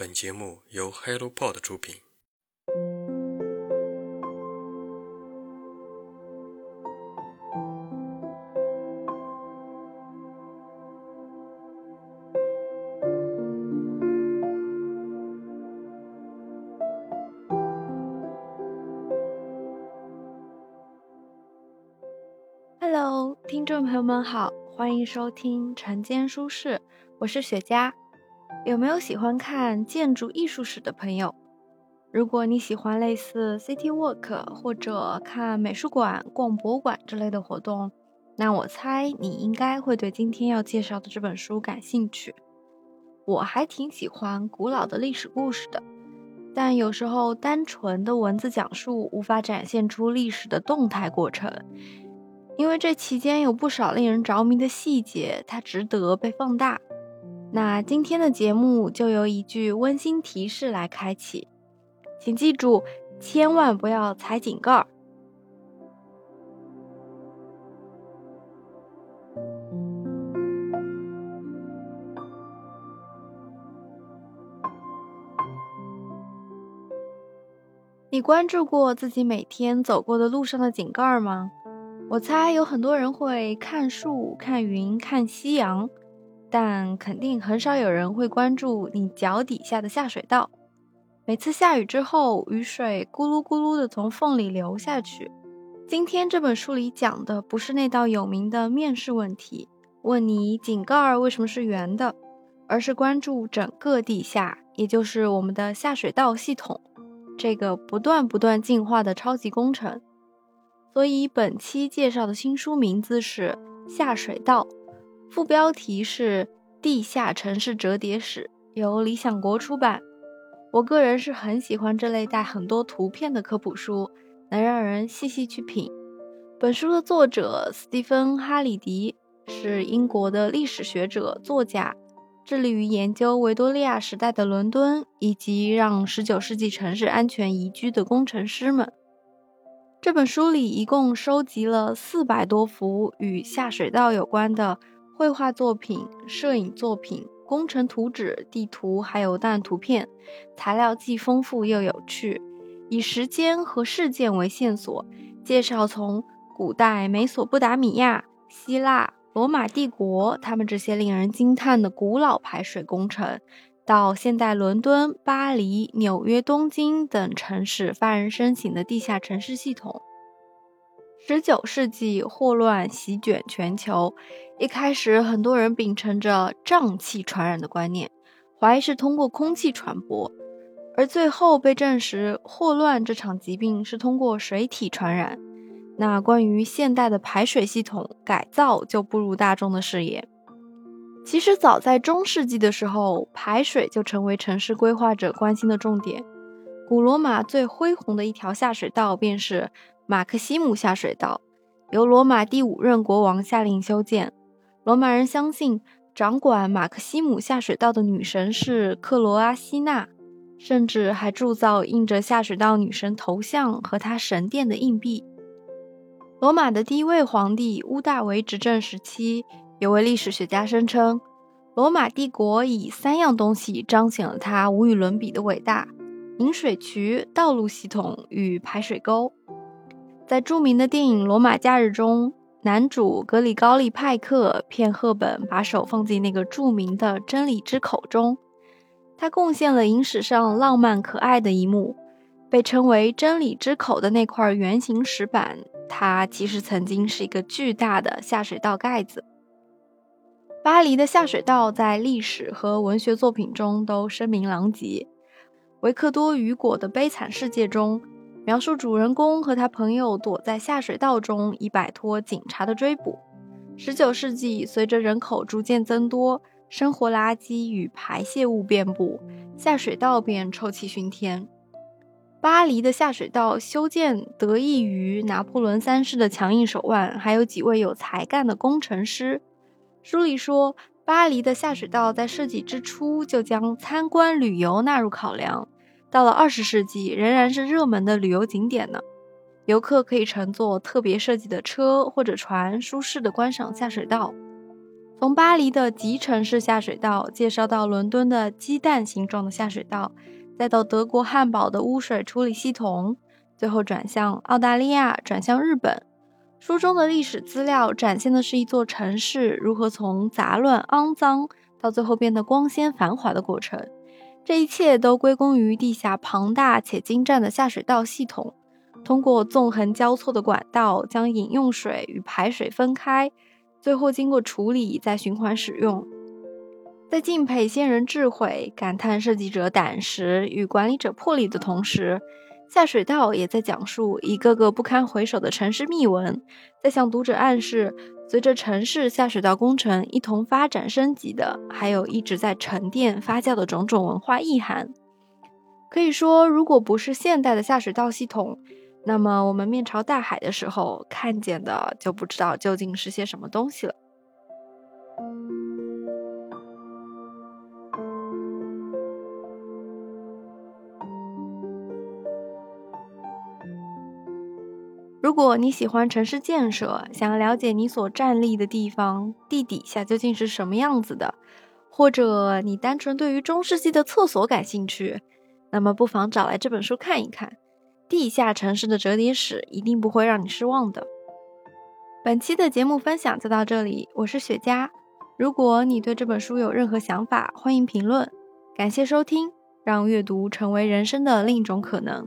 本节目由 HelloPod 出品。Hello，听众朋友们好，欢迎收听晨间书适，我是雪佳。有没有喜欢看建筑艺术史的朋友？如果你喜欢类似 City Walk 或者看美术馆、逛博物馆之类的活动，那我猜你应该会对今天要介绍的这本书感兴趣。我还挺喜欢古老的历史故事的，但有时候单纯的文字讲述无法展现出历史的动态过程。因为这期间有不少令人着迷的细节，它值得被放大。那今天的节目就由一句温馨提示来开启，请记住，千万不要踩井盖儿。你关注过自己每天走过的路上的井盖儿吗？我猜有很多人会看树、看云、看夕阳，但肯定很少有人会关注你脚底下的下水道。每次下雨之后，雨水咕噜咕噜的从缝里流下去。今天这本书里讲的不是那道有名的面试问题，问你井盖为什么是圆的，而是关注整个地下，也就是我们的下水道系统，这个不断不断进化的超级工程。所以本期介绍的新书名字是《下水道》，副标题是《地下城市折叠史》，由理想国出版。我个人是很喜欢这类带很多图片的科普书，能让人细细去品。本书的作者斯蒂芬·哈里迪是英国的历史学者、作家，致力于研究维多利亚时代的伦敦以及让19世纪城市安全宜居的工程师们。这本书里一共收集了四百多幅与下水道有关的绘画作品、摄影作品、工程图纸、地图，还有档案图片，材料既丰富又有趣，以时间和事件为线索，介绍从古代美索不达米亚、希腊、罗马帝国，他们这些令人惊叹的古老排水工程。到现代伦敦、巴黎、纽约、东京等城市发人深省的地下城市系统。十九世纪霍乱席卷全球，一开始很多人秉承着瘴气传染的观念，怀疑是通过空气传播，而最后被证实霍乱这场疾病是通过水体传染。那关于现代的排水系统改造就步入大众的视野。其实早在中世纪的时候，排水就成为城市规划者关心的重点。古罗马最恢宏的一条下水道便是马克西姆下水道，由罗马第五任国王下令修建。罗马人相信，掌管马克西姆下水道的女神是克罗阿西娜，甚至还铸造印着下水道女神头像和她神殿的硬币。罗马的第一位皇帝屋大维执政时期。有位历史学家声称，罗马帝国以三样东西彰显了它无与伦比的伟大：引水渠、道路系统与排水沟。在著名的电影《罗马假日》中，男主格里高利·派克骗赫本把手放进那个著名的真理之口中，他贡献了影史上浪漫可爱的一幕，被称为真理之口的那块圆形石板，它其实曾经是一个巨大的下水道盖子。巴黎的下水道在历史和文学作品中都声名狼藉。维克多·雨果的《悲惨世界》中，描述主人公和他朋友躲在下水道中以摆脱警察的追捕。十九世纪，随着人口逐渐增多，生活垃圾与排泄物遍布，下水道便臭气熏天。巴黎的下水道修建得益于拿破仑三世的强硬手腕，还有几位有才干的工程师。书里说，巴黎的下水道在设计之初就将参观旅游纳入考量，到了二十世纪仍然是热门的旅游景点呢。游客可以乘坐特别设计的车或者船，舒适的观赏下水道。从巴黎的集成式下水道介绍到伦敦的鸡蛋形状的下水道，再到德国汉堡的污水处理系统，最后转向澳大利亚，转向日本。书中的历史资料展现的是一座城市如何从杂乱肮脏到最后变得光鲜繁华的过程。这一切都归功于地下庞大且精湛的下水道系统，通过纵横交错的管道将饮用水与排水分开。最后经过处理再循环使用，在敬佩先人智慧、感叹设计者胆识与管理者魄力的同时，下水道也在讲述一个个不堪回首的城市秘闻，在向读者暗示，随着城市下水道工程一同发展升级的，还有一直在沉淀发酵的种种文化意涵。可以说，如果不是现代的下水道系统，那么我们面朝大海的时候，看见的就不知道究竟是些什么东西了。如果你喜欢城市建设，想要了解你所站立的地方地底下究竟是什么样子的，或者你单纯对于中世纪的厕所感兴趣，那么不妨找来这本书看一看。地下城市的折叠史一定不会让你失望的。本期的节目分享就到这里，我是雪茄。如果你对这本书有任何想法，欢迎评论。感谢收听，让阅读成为人生的另一种可能。